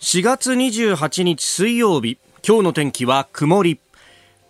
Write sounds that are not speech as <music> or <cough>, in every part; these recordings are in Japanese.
4月28日水曜日今日の天気は曇り。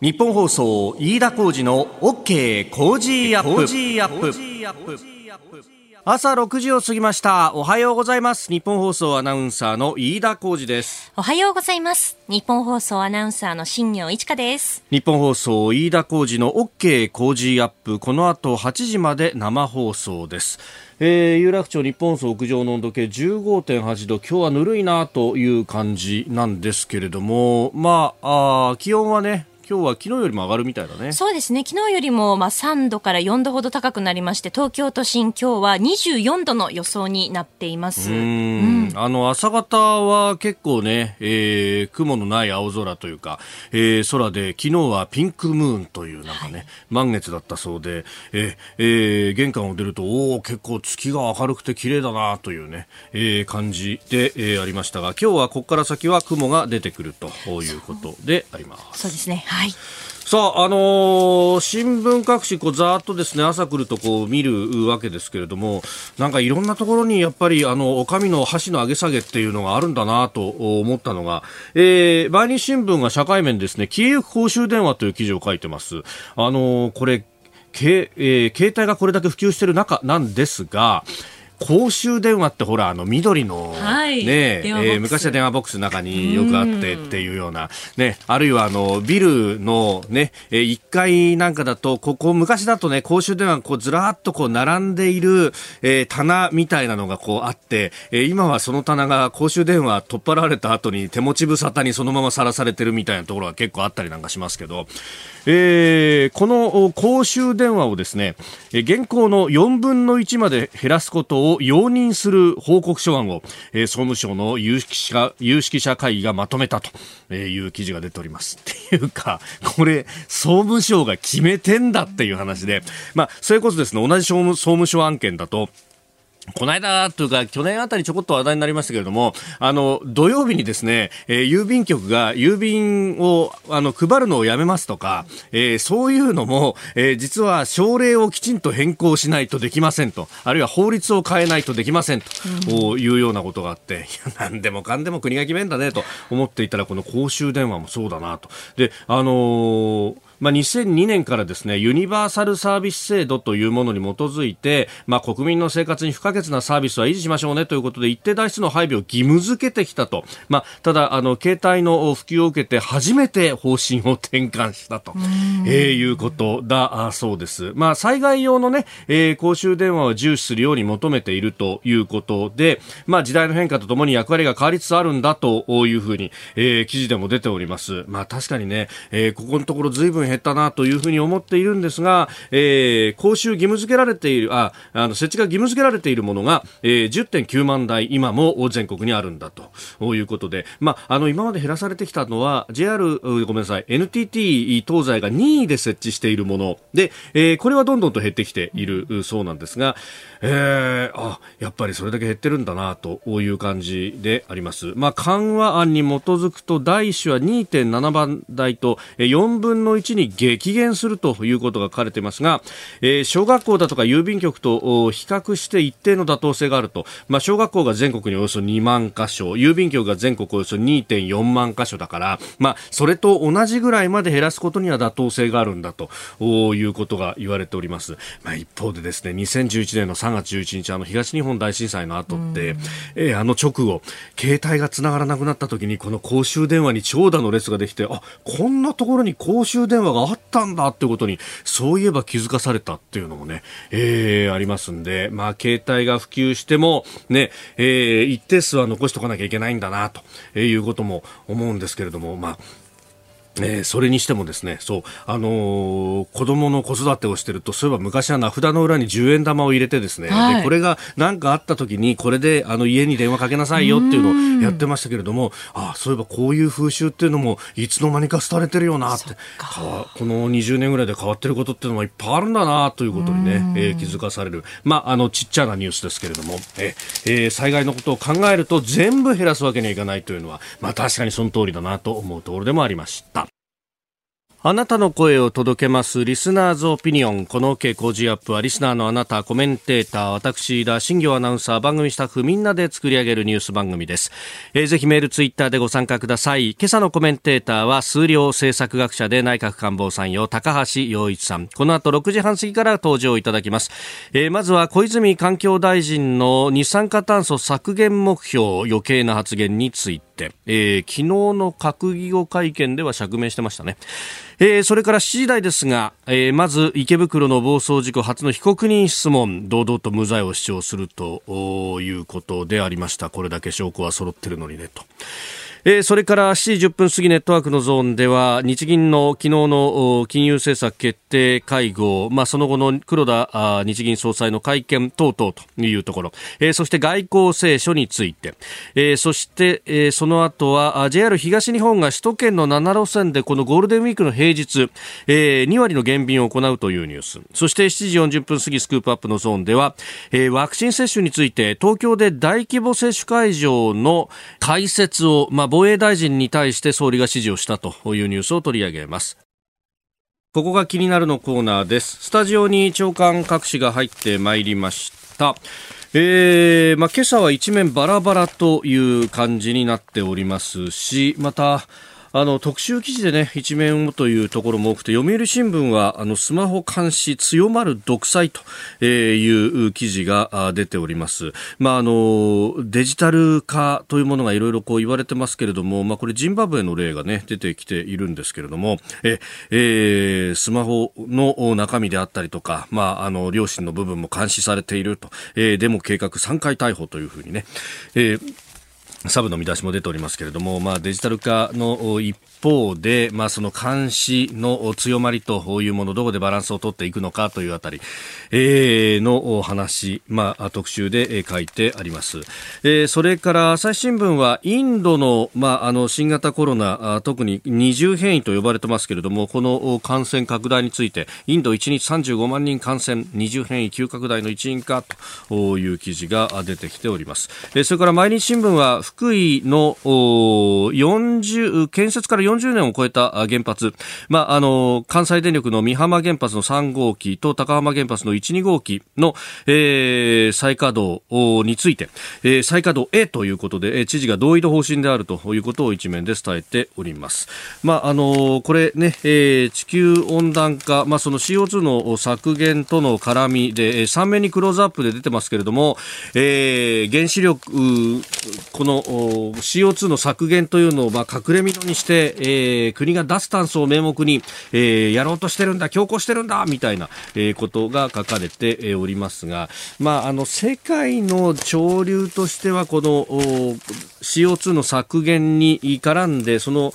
ニッポン放送飯田浩司の OK! Cozy up!。朝6時を過ぎました。おはようございます。ニッポン放送アナウンサーの飯田浩司です。おはようございます。ニッポン放送アナウンサーの新行市佳です。ニッポン放送飯田浩司の OK! Cozy up!。この後8時まで生放送です。えー、有楽町日本総屋上の温度計15.8度。今日はぬるいなという感じなんですけれども。まああ気温はね今日は昨日よりも上がるみたいだね。そうですね。昨日よりもまあ3度から4度ほど高くなりまして、東京都心今日は24度の予想になっています。うんあの朝方は結構ね、えー、雲のない青空というか、えー、空で昨日はピンクムーンというなんかね、はい、満月だったそうで、えー、えー、玄関を出るとおお結構月が明るくて綺麗だなというね、えー、感じで、えー、ありましたが、今日はここから先は雲が出てくるということであります。そうですね。はい。はいさあ、あのー、新聞各紙、こう、ざーっとですね、朝来るとこう、見るわけですけれども、なんかいろんなところにやっぱり、あの、お上の箸の上げ下げっていうのがあるんだなと思ったのが、えー、毎日新聞が社会面ですね、消えゆく公衆電話という記事を書いてます。あのー、これ、けえー、携帯がこれだけ普及している中なんですが、公衆電話ってほらあの緑の、はい、ねえー、昔は電話ボックスの中によくあってっていうようなねあるいはあのビルのね、えー、1階なんかだとここ昔だとね公衆電話こうずらっとこう並んでいる、えー、棚みたいなのがこうあって、えー、今はその棚が公衆電話取っ払われた後に手持ち無沙汰にそのままさらされてるみたいなところが結構あったりなんかしますけど、えー、この公衆電話をですね現行の4分の1まで減らすことを容認する報告書案を、えー、総務省の有識者有識者会議がまとめたという記事が出ております。っていうか、これ、総務省が決めてんだっていう話で、まあ、それこそですね、同じ総務省案件だと、この間というか、去年あたりちょこっと話題になりましたけれども、あの、土曜日にですね、えー、郵便局が郵便を、あの、配るのをやめますとか、えー、そういうのも、えー、実は省令をきちんと変更しないとできませんと、あるいは法律を変えないとできませんと、いうようなことがあって、いや、なんでもかんでも国が決めんだねと思っていたら、この公衆電話もそうだなと。で、あのーまあ、2002年からですねユニバーサルサービス制度というものに基づいて、まあ、国民の生活に不可欠なサービスは維持しましょうねということで一定台数の配備を義務付けてきたと、まあ、ただあの携帯の普及を受けて初めて方針を転換したと、えー、いうことだそうです、まあ、災害用の、ねえー、公衆電話を重視するように求めているということで、まあ、時代の変化とともに役割が変わりつつあるんだというふうに、えー、記事でも出ております、まあ、確かにね、えー、ここのところずいぶん減ったなというふうに思っているんですが、えー、講習義務付けられている、あ、あの、設置が義務付けられているものが、えー、10.9万台、今も全国にあるんだということで、まあ、あの、今まで減らされてきたのは、JR、ごめんなさい、NTT 東西が2位で設置しているもので、えー、これはどんどんと減ってきているそうなんですが、えー、あ、やっぱりそれだけ減ってるんだな、という感じであります。まあ、緩和案に基づくと、第1子は2.7番台と、4分の1に激激減するということが書かれていますが、えー、小学校だとか郵便局と比較して一定の妥当性があると、まあ、小学校が全国におよそ2万箇所郵便局が全国およそ2.4万箇所だから、まあ、それと同じぐらいまで減らすことには妥当性があるんだということが言われております、まあ、一方でですね2011年の3月11日あの東日本大震災の後って、えー、あの直後携帯がつながらなくなった時にこの公衆電話に長蛇の列ができてあこんなところに公衆電話があったんだってことに、そういえば気づかされたっていうのもね、えー、ありますんで、まあ、携帯が普及しても、ね、えー、一定数は残しておかなきゃいけないんだな、ということも思うんですけれども、まあ、えー、それにしてもですね、そう、あのー、子供の子育てをしてると、そういえば昔は名札の裏に10円玉を入れてですね、はい、でこれが何かあった時に、これであの家に電話かけなさいよっていうのをやってましたけれども、あそういえばこういう風習っていうのも、いつの間にか廃れてるよなって、この20年ぐらいで変わってることっていうのもいっぱいあるんだなということにね、えー、気づかされる。まあ、あの、ちっちゃなニュースですけれども、ええー、災害のことを考えると全部減らすわけにはいかないというのは、まあ確かにその通りだなと思うところでもありました。あなたの声を届けますリスナーズオピニオン。この OK 工事アップはリスナーのあなた、コメンテーター、私、田新行アナウンサー、番組スタッフみんなで作り上げるニュース番組です。えー、ぜひメール、ツイッターでご参加ください。今朝のコメンテーターは数量政策学者で内閣官房参与、高橋洋一さん。この後6時半過ぎから登場いただきます。えー、まずは小泉環境大臣の二酸化炭素削減目標、余計な発言について。、えー、昨日の閣議後会見では釈明してましたね。えー、それから7時台ですが、えー、まず池袋の暴走事故初の被告人質問、堂々と無罪を主張するということでありました。これだけ証拠は揃ってるのにね、と。えー、それから7時10分過ぎネットワークのゾーンでは日銀の昨日の金融政策決定会合、まあ、その後の黒田日銀総裁の会見等々というところ、えー、そして外交青書について、えー、そして、えー、その後は JR 東日本が首都圏の7路線でこのゴールデンウィークの平日、えー、2割の減便を行うというニュース。そして7時40分過ぎスクープアップのゾーンでは、えー、ワクチン接種について東京で大規模接種会場の開設を、まあ防衛大臣に対して総理が指示をしたというニュースを取り上げます。ここが気になるのコーナーです。スタジオに長官各紙が入ってまいりました。えー、まあ、今朝は一面バラバラという感じになっておりますし、また、あの特集記事でね一面をというところも多くて読売新聞はあのスマホ監視強まる独裁という記事が出ております。まああのデジタル化というものがいろいろこう言われてますけれども、まあこれジンバブエの例がね出てきているんですけれども、ええー、スマホの中身であったりとか、まああの両親の部分も監視されていると、えー、デモ計画3回逮捕というふうにね。えーサブの見出しも出ておりますけれども、まあ、デジタル化の一方で、まあ、その監視の強まりというもの、どこでバランスを取っていくのかというあたり、えー、の話、まあ、特集で書いてあります。えー、それから朝日新聞は、インドの、まあ、あの、新型コロナ、特に二重変異と呼ばれてますけれども、この感染拡大について、インド1日35万人感染、二重変異急拡大の一因かという記事が出てきております。えー、それから毎日新聞は、福井の40、建設から40年を超えた原発、まあ、あの、関西電力の美浜原発の3号機と高浜原発の1、2号機の、えー、再稼働について、えー、再稼働へということで、え知事が同意の方針であるということを一面で伝えております。まあ、あの、これね、えー、地球温暖化、まあ、その CO2 の削減との絡みで、3面にクローズアップで出てますけれども、えー、原子力、この CO2 の削減というのを、まあ、隠れみのにして、えー、国が脱炭素を名目に、えー、やろうとしてるんだ、強行してるんだ、みたいな、えー、ことが書かれておりますが、まあ、あの、世界の潮流としては、この、CO2 の削減に絡んで、その、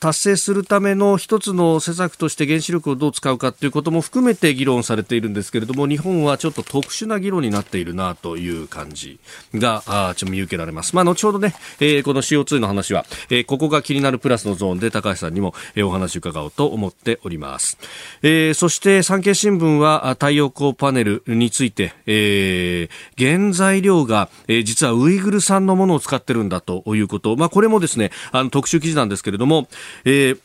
達成するための一つの施策として原子力をどう使うかということも含めて議論されているんですけれども、日本はちょっと特殊な議論になっているなという感じが、あちょっと見受けられます。まあ、後ほどね、えー、この CO2 の話は、えー、ここが気になるプラスのゾーンで高橋さんにも、えー、お話を伺おうと思っております。えー、そして産経新聞は太陽光パネルについて、えー、原材料が、えー、実はウイグル産のものを使ってるんだということ、まあ、これもですね、あの特集記事なんですけれども、えー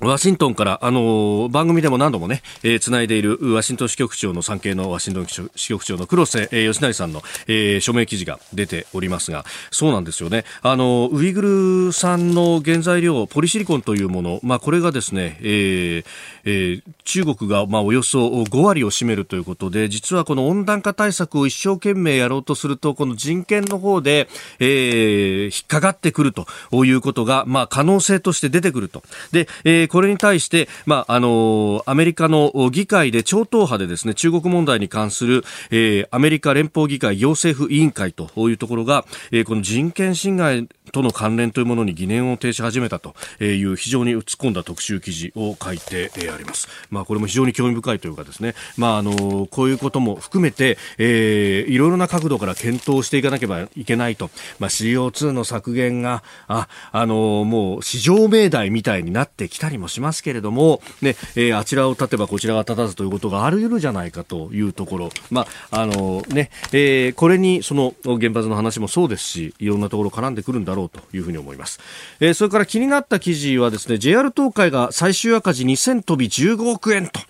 ワシントンから、あのー、番組でも何度もね、えー、繋いでいるワシントン支局長の産経のワシントン支局長の黒瀬、えー、吉成さんの、えー、署名記事が出ておりますが、そうなんですよね。あの、ウイグル産の原材料、ポリシリコンというもの、まあ、これがですね、えーえー、中国が、まあ、およそ5割を占めるということで、実はこの温暖化対策を一生懸命やろうとすると、この人権の方で、えー、引っかかってくるということが、まあ、可能性として出てくると。で、えーこれに対して、まあ、あのアメリカの議会で超党派でですね、中国問題に関する、えー、アメリカ連邦議会行政府委員会というところが、えー、この人権侵害との関連というものに疑念を呈し始めたという非常に突っ込んだ特集記事を書いてあります。まあ、これも非常に興味深いというかですね、まあ、あのこういうことも含めて、えー、いろいろな角度から検討していかなければいけないと、まあ、CO2 の削減があ、あのもう市場命題みたいになってきたりもしますけれども、ねえー、あちらを立てばこちらが立たずということがあり得るじゃないかというところ、まああのねえー、これにその原発の話もそうですしいろんなところ絡んでくるんだろうろうというふうに思います。えー、それから気になった記事はですね、JR 東海が最終赤字2000飛び15億円と、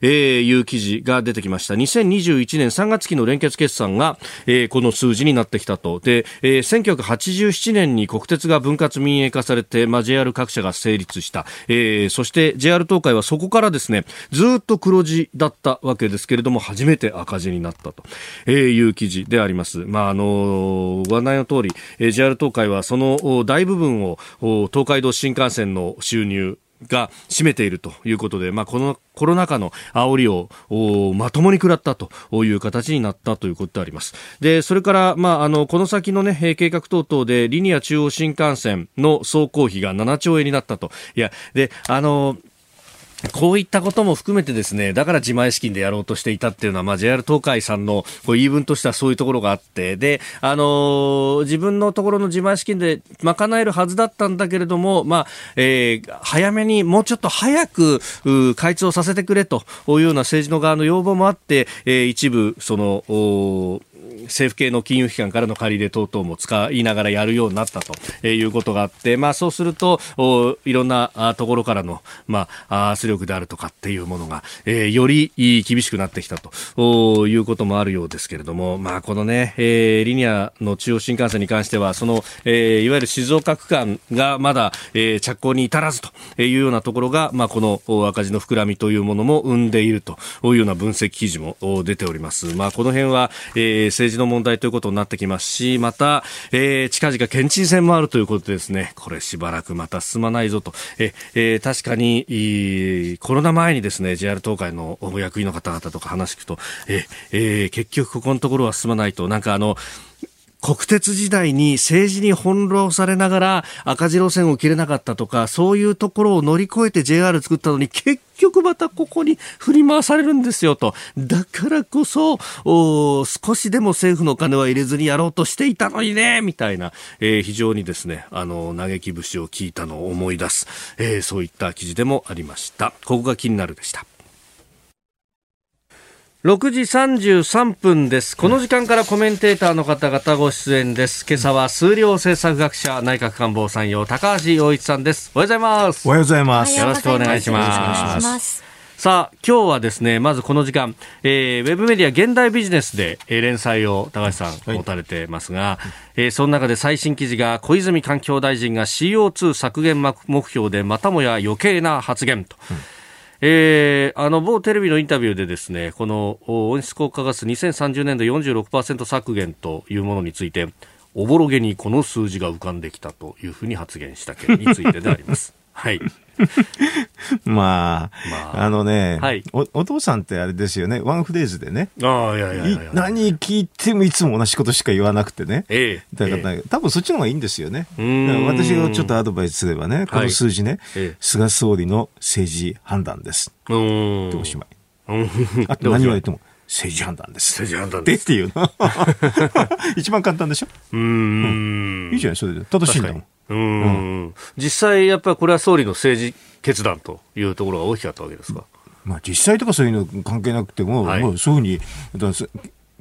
えー、いう記事が出てきました。2021年3月期の連結決算が、えー、この数字になってきたと。で、えー、1987年に国鉄が分割民営化されて、まあ、JR 各社が成立した。えー、そして JR 東海はそこからですね、ずっと黒字だったわけですけれども、初めて赤字になったと、えー、いう記事であります。まあ、あのご案内の通り、えー、JR 東海はその大部分を東海道新幹線の収入が占めているということで、まあ、このコロナ禍の煽りをまともに食らったという形になったということであります。で、それから、まあ、あの、この先のね、計画等々でリニア中央新幹線の走行費が7兆円になったと。いや、で、あの、こういったことも含めてですね、だから自前資金でやろうとしていたっていうのは、まあ、JR 東海さんのこう言い分としてはそういうところがあって、で、あのー、自分のところの自前資金で賄えるはずだったんだけれども、まあ、えー、早めにもうちょっと早く、開通をさせてくれというような政治の側の要望もあって、えー、一部、その、政府系の金融機関からの借り入れ等々も使いながらやるようになったということがあって、まあ、そうするといろんなところからの、まあ、圧力であるとかっていうものが、えー、より厳しくなってきたということもあるようですけれども、まあ、このね、えー、リニアの中央新幹線に関してはその、えー、いわゆる静岡区間がまだ、えー、着工に至らずというようなところが、まあ、この赤字の膨らみというものも生んでいるというような分析記事も出ております。まあ、この辺は、えー、政治の問題ということになってきますし、また、えー、近々県知事選もあるということでですね、これしばらくまた進まないぞと。え、えー、確かに、コロナ前にですね、JR 東海の役員の方々とか話聞くと、え、えー、結局ここのところは進まないと、なんかあの、国鉄時代に政治に翻弄されながら赤字路線を切れなかったとか、そういうところを乗り越えて JR 作ったのに結局またここに振り回されるんですよと。だからこそ、少しでも政府の金は入れずにやろうとしていたのにね、みたいな、えー、非常にですね、あの、嘆き節を聞いたのを思い出す、えー、そういった記事でもありました。ここが気になるでした。6時33分です。この時間からコメンテーターの方々ご出演です。今朝は数量政策学者内閣官房参与高橋洋一さんです。おはようございます。おはようございます。よろしくお願いします。さあ、今日はですね、まずこの時間、えー、ウェブメディア現代ビジネスで、えー、連載を高橋さん持たれてますが、はい、えー、その中で最新記事が小泉環境大臣が CO2 削減目標でまたもや余計な発言と。うんえー、あの某テレビのインタビューでですねこの温室効果ガス2030年度46%削減というものについておぼろげにこの数字が浮かんできたというふうに発言した件についてであります。<laughs> はい。<laughs> まあ、まあ、あのね、はい、お、お父さんってあれですよね、ワンフレーズでね。ああ、いやいやいや何聞いてもいつも同じことしか言わなくてね。ええ。だから、ええ、多分そっちの方がいいんですよね。私がちょっとアドバイスすればね、この数字ね、はい、菅総理の政治判断です。うん。でおしまい。あと何言われても。政治判断です。政治判断です。っていうの。<laughs> 一番簡単でしょ？うん。いいじゃない、それで。正しいんだもん。うん、実際、やっぱりこれは総理の政治決断というところが大きかったわけですか？まあ、実際とかそういうの関係なくても、はい、もうそういうふうに、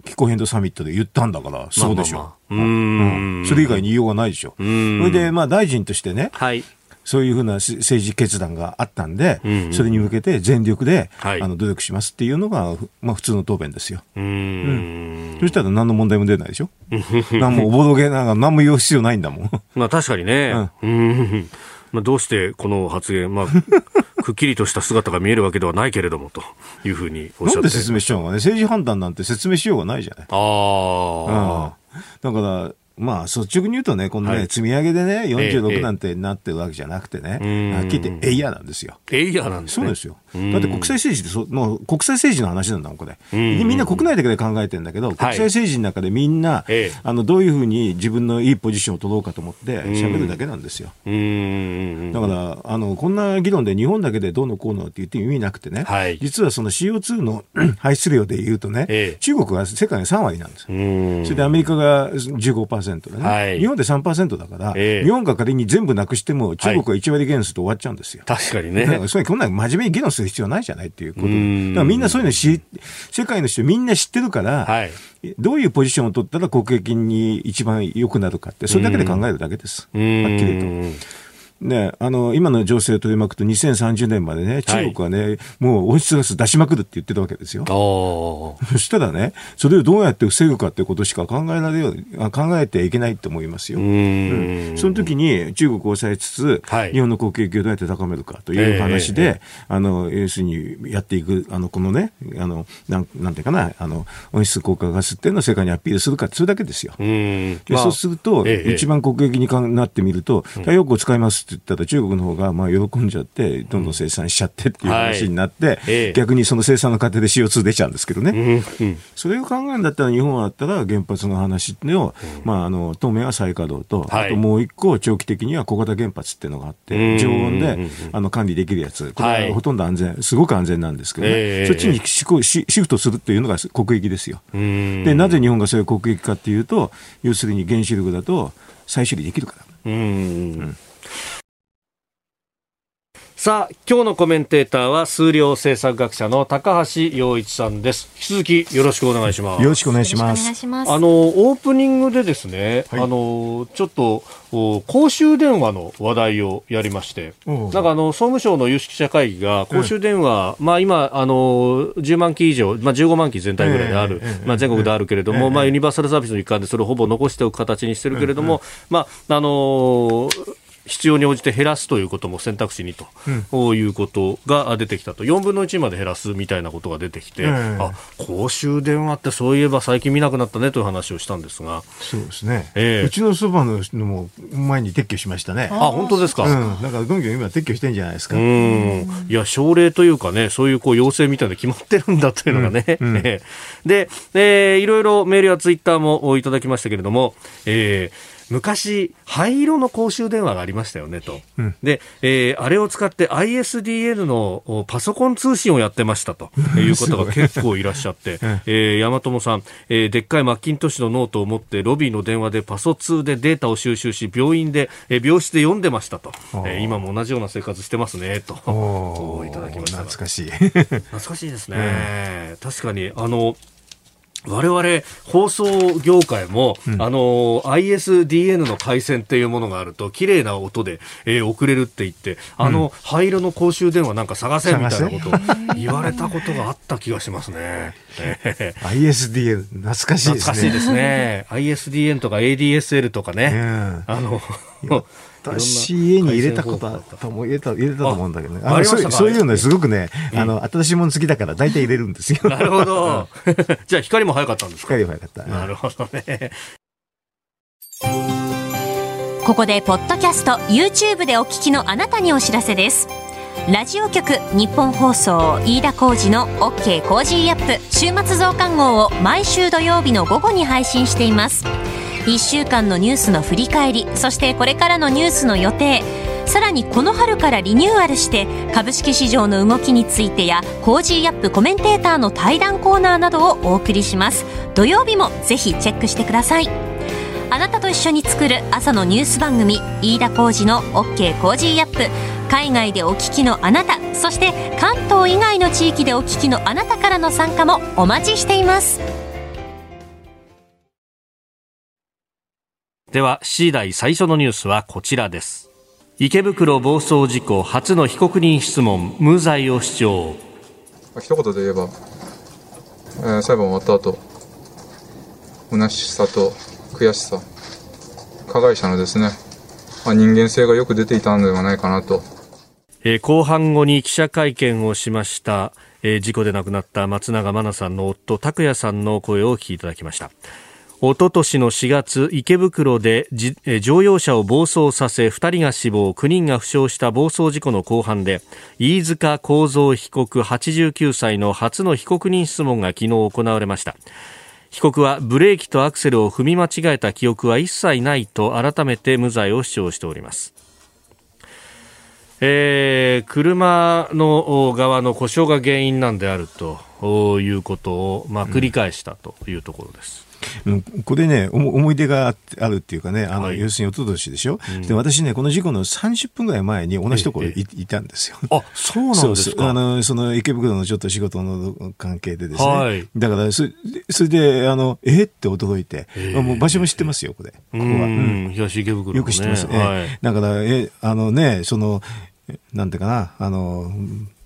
気候変動サミットで言ったんだから、そうでしょ。う。まあまあ。まあ、うん、それ以外に言いようがないでしょ。それで、まあ、大臣としてね、はい、そういうふうな政治決断があったんで、うんうん、それに向けて全力で、はい、あの努力しますっていうのが、まあ、普通の答弁ですよ。うんうんそしたら何の問題も出ないでしょ？<laughs> 何もおぼろげながら何も言う必要ないんだもん。<laughs> まあ確かにね。うん、まあ、どうしてこの発言、まあ、<laughs> くっきりとした姿が見えるわけではないけれどもというふうにおっしゃってなんで説明しようがね、政治判断なんて説明しようがないじゃない。ああ、うん。だから、まあ、率直に言うとね、このね、はい、積み上げでね、46なんてなってるわけじゃなくてね、ええ、はっきり言ってエイヤーなんですよ。エイヤーなんですね。そうですよ。だって国際政治ってそ、もう国際政治の話なんだもん、これ。みんな国内だけで考えてるんだけど、国際政治の中でみんな、はい、あの、どういうふうに自分のいいポジションを取ろうかと思って喋るだけなんですよ。だから、あの、こんな議論で日本だけでどうのこうのって言って意味なくてね、はい、実はその CO2 の排出量で言うとね、え、中国は世界の3割なんです。それでアメリカが15%、3%でね、はい、日本で3%だから、えー、日本が仮に全部なくしても、中国は1割減すると終わっちゃうんですよ。確かにね。だからそれこんな真面目に議論する必要ないじゃないっていうことだからみんなそういうのし、世界の人みんな知ってるから、はい、どういうポジションを取ったら国益に一番良くなるかって、それだけで考えるだけです。はっきりと。ね、あの、今の情勢を取り巻くと2030年までね、中国はね、はい、もう温室ガス出しまくるって言ってたわけですよ。<laughs> そしたらね、それをどうやって防ぐかってことしか考えられよう、考えてはいけないと思いますよ。うん、その時に中国を抑えつつ、はい、日本の国益をどうやって高めるかという話で、えー、あの、要するにやっていく、あの、このね、あの、なん、なんていうかな、あの、温室効果ガスっていうのを世界にアピールするかそれだけですよ。で、まあ、そうすると、えー、一番国益になってみると、太陽光使いますって言ったら中国の方がまあ喜んじゃって、どんどん生産しちゃってっていう話になって、はい、逆にその生産の過程で CO2 出ちゃうんですけどね、うん、それを考えるんだったら、日本だったら原発の話を、まあ、あの当面は再稼働と、はい、あともう一個、長期的には小型原発っていうのがあって、常温であの管理できるやつ、これはほとんど安全、すごく安全なんですけどね、そっちにシフトするっていうのが国益ですよ。でなぜ日本がそういう国益かっていうと、要するに原子力だと再処理できるから。うん、うんさあ、今日のコメンテーターは数量政策学者の高橋洋一さんです。引き続きよろしくお願いします。よろしくお願いします。あの、オープニングでですね、はい、あの、ちょっと、公衆電話の話題をやりまして、なんかあの、総務省の有識者会議が公衆電話、うん、まあ今、あの、10万機以上、まあ15万機全体ぐらいである、えー、まあ全国であるけれども、えー、まあユニバーサルサービスの一環でそれをほぼ残しておく形にしてるけれども、まあ、あの必要に応じて減らすということも選択肢にと、うん、いうことが出てきたと。4分の1まで減らすみたいなことが出てきて、うん、あ公衆電話ってそういえば最近見なくなったねという話をしたんですが。そうですね、えー、うちのそばののも前に撤去しましたね。あ本当ですか、うん、だからどんどん今撤去してんじゃないですか。うん。いや省令というかねそういうこう要請みたいな決まってるんだというのがね、うん。うん、<laughs> で、えー、いろいろメールやツイッターもいただきましたけれども、えー昔、灰色の公衆電話がありましたよねと。うん、で、えー、あれを使って ISDN のパソコン通信をやってましたということが結構いらっしゃって、<laughs> えー、山友さん、えー、でっかい Macintosh のノートを持ってロビーの電話でパソ通でデータを収集し、病院で、えー、病室で読んでましたと。えー、今も同じような生活してますね、と。いただきました。懐かしい。<laughs> 懐かしいですね。確かに、あの、我々放送業界も、うん、あの ISDN の回線っていうものがあると綺麗な音で、えー、送れるって言ってあの、灰色の公衆電話なんか探せみたいなことを言われたことがあった気がしますね。<laughs> ISDN 懐かしいですね。懐かしいですね。ISDN とか ADSL とかね。あの私、家に入れたことあったも入れた入れたと思うんだけどね。あそうそういうのね、すごくね、あの、新しいもの好きだから大体入れるんですよ。なるほど。<laughs> じゃあ光も早かったんですか？光も早かった。なるほどね。ここで、ポッドキャスト、YouTube でお聞きのあなたにお知らせです。ラジオ局日本放送飯田浩二の OK コージーアップ週末増刊号を毎週土曜日の午後に配信しています。1週間のニュースの振り返りそしてこれからのニュースの予定。さらにこの春からリニューアルして株式市場の動きについてや Cozy up! コメンテーターの対談コーナーなどをお送りします。土曜日もぜひチェックしてください。あなたと一緒に作る朝のニュース番組飯田浩二の OK コージーアップ。海外でお聞きのあなたそして関東以外の地域でお聞きのあなたからの参加もお待ちしています。では、7時台最初のニュースはこちらです。池袋暴走事故初の被告人質問、無罪を主張。一言で言えば、えー、裁判終わった後、虚しさと悔しさ、加害者のですね、まあ、人間性がよく出ていたのではないかなと。えー、公判後に記者会見をしました、えー、事故で亡くなった松永真菜さんの夫、拓也さんの声をお聞きいただきました。おととしの4月池袋で乗用車を暴走させ2人が死亡9人が負傷した暴走事故の公判で飯塚幸三被告89歳の初の被告人質問が昨日行われました被告はブレーキとアクセルを踏み間違えた記憶は一切ないと改めて無罪を主張しておりますえー、車の側の故障が原因なんであるということを、まあ、繰り返したというところです。うん、これね、思い出があるっていうかね、あの、はい、要するに一昨年でしょ、うん、で、私ね、この事故の30分ぐらい前に同じところにい,、たんですよ。あ、そうなんですか。あの、その池袋のちょっと仕事の関係でですね。はい、だからそ、それで、あの、え？って驚いて、もう場所も知ってますよ、これ。ここは。うん、東池袋、ね、よく知ってます。はい、だから、え、あのね、その、なんていうかな、あの、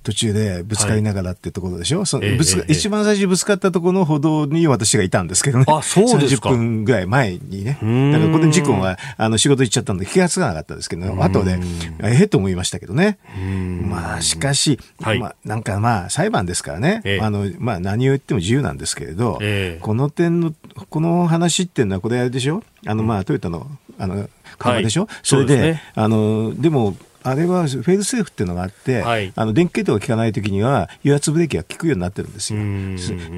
途中でぶつかりながらってところでしょ、はい、そのぶつ、ええ、一番最初ぶつかったところの歩道に私がいたんですけどね。あ、そうですか。30分ぐらい前にね。だからこの事故は、あの、仕事行っちゃったんで気がつかなかったですけど、後で、ええと思いましたけどね。まあ、しかし、はい、まあ、なんかまあ、裁判ですからね。え、あの、まあ、何を言っても自由なんですけれど、この点の、この話っていうのは、これあれでしょ？あの、まあ、トヨタの、あの、車でしょ、はい、それで、ね、あの、でも、あれはフェールセーフっていうのがあって、はい、あの電気系統が効かないときには、油圧ブレーキが効くようになってるんですよ。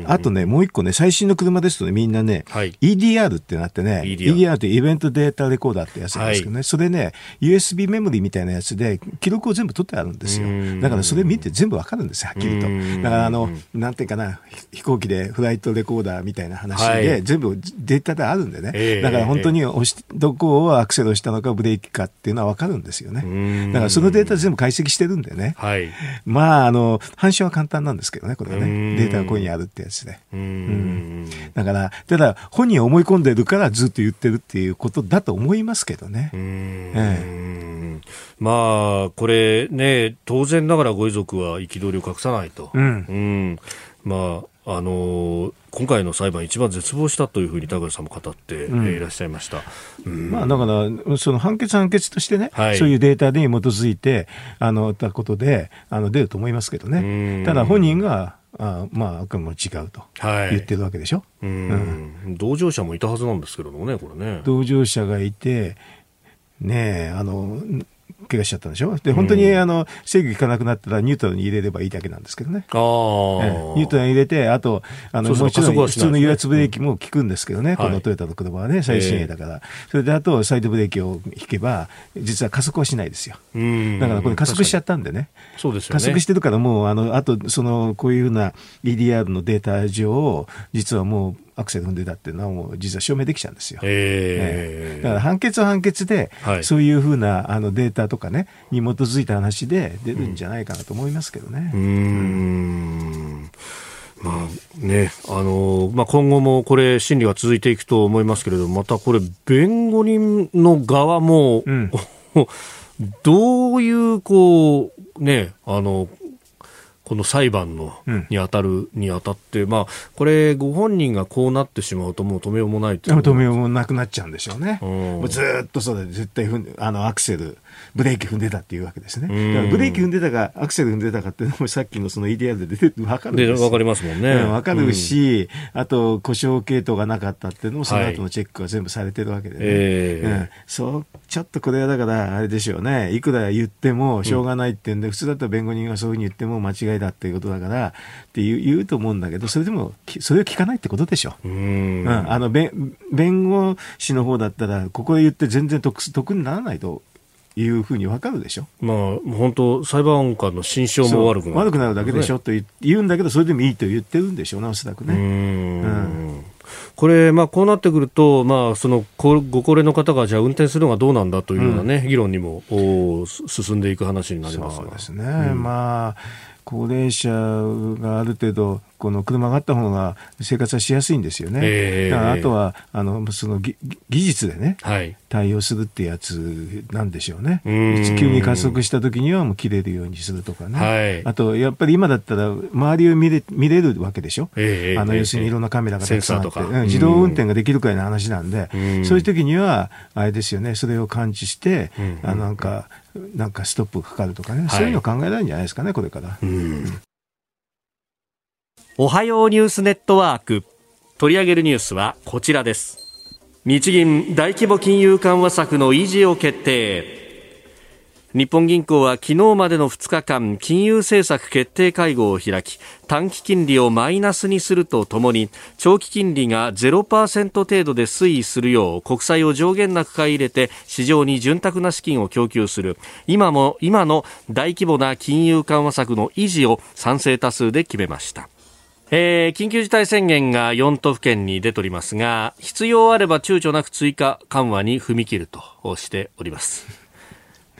あとね、もう一個ね、最新の車ですとね、みんなね、はい、EDR ってなってね、EDR, EDR ってイベントデータレコーダーってやつなんですけどね、はい、それね、USB メモリーみたいなやつで、記録を全部取ってあるんですよ。だからそれ見て全部わかるんですよ、はっきりと。だからあの、なんていうかな、飛行機でフライトレコーダーみたいな話で、全部データであるんでね、だから本当に押し、どこをアクセルをしたのかブレーキかっていうのはわかるんですよね。だからそのデータ全部解析してるんでね。はい。まあ、あの、反射は簡単なんですけどね、これはね。データがここにあるってやつで。うん。だから、ただ、本人は思い込んでるからずっと言ってるっていうことだと思いますけどね。うん。ええ、まあ、これね、当然ながらご遺族は憤りを隠さないと。うん。うん。まあ、あの今回の裁判、一番絶望したというふうに田口さんも語っていらっしゃいました、うん、まあ、だから、その判決、判決としてね、はい、そういうデータに基づいて、あのたことであの出ると思いますけどね、ただ本人が、あまあ、あくまで違うと言ってるわけでしょ、はい、うん、同乗者もいたはずなんですけれどもね、これね。同乗者がいて、ねあの怪我しちゃったんでしょ？で、本当に、あの、制御効かなくなったらニュートラルに入れればいいだけなんですけどね。ああ、ニュートラルに入れて、あと、あの、もちろん普通の油圧ブレーキも効くんですけどね、このトヨタの車はね、最新鋭だから。それで、あと、サイドブレーキを引けば、実は加速はしないですよ。だからこれ加速しちゃったんでね。そうです加速してるからもう、あの、あと、その、こういうふうな EDR のデータ上、実はもう、アクセル踏んでたっていうのはもう実は証明できちゃうんですよ。えー、だから判決は判決で、はい、そういうふうなあのデータとかね、に基づいた話で出るんじゃないかなと思いますけどね。うん。うんまあね、あのまあ、今後もこれ、審理が続いていくと思いますけれども、またこれ、弁護人の側も、うん、<laughs> どういう、こう、ね、あの、この裁判の、に当たるにあたって、まあ、これ、ご本人がこうなってしまうと、もう止めようもない止めようもなくなっちゃうんでしょうね。もうずっとそれで絶対あのアクセル、ブレーキ踏んでたっていうわけですね。だからブレーキ踏んでたか、アクセル踏んでたかっていうのもさっきのその EDR で出て分かるんですわかりますもんね。分かるし、うん、あと故障系統がなかったっていうのもその後のチェックが全部されてるわけでね。はい、えー、うん、そうちょっとこれはだからあれでしょうね。いくら言ってもしょうがないってんで、うん、普通だったら弁護人がそういうふうに言っても間違いだっていうことだから、って言う言うと思うんだけど、それでも、それを聞かないってことでしょ。うん,、あの弁弁護士の方だったら、ここで言って全然得得にならないというふうに分かるでしょ？まあ、本当、裁判官の心証も悪くなる、悪くなるだけでしょ？と言うんだけど、それでもいいと言ってるんでしょ？うね、おそらくね。うん。これ、まあ、こうなってくると、まあ、そのご高齢の方がじゃあ運転するのがどうなんだというようなね、うん、議論にも進んでいく話になりますそうですね、うん、まあ高齢者がある程度この車があった方が生活はしやすいんですよね。えー、だからあとはあのその技術でね、はい、対応するってやつなんでしょうね。急に加速した時にはもう切れるようにするとかね。はい、あとやっぱり今だったら周りを見れ見れるわけでしょ。えー、あの要するにいろんなカメラがたくさんあって、自動運転ができるくらいの話なんで、そういう時にはあれですよね。それを感知して、あなんかなんかストップかかるとかね、はい、そういうの考えられるんじゃないですかね、これから。おはようニュースネットワーク。取り上げるニュースはこちらです。日銀大規模金融緩和策の維持を決定。日本銀行は昨日までの2日間金融政策決定会合を開き短期金利をマイナスにするとともに長期金利が0%程度で推移するよう国債を上限なく買い入れて市場に潤沢な資金を供給する今も今の大規模な金融緩和策の維持を賛成多数で決めましたえー、緊急事態宣言が4都府県に出ておりますが、必要あれば躊躇なく追加緩和に踏み切るとしております。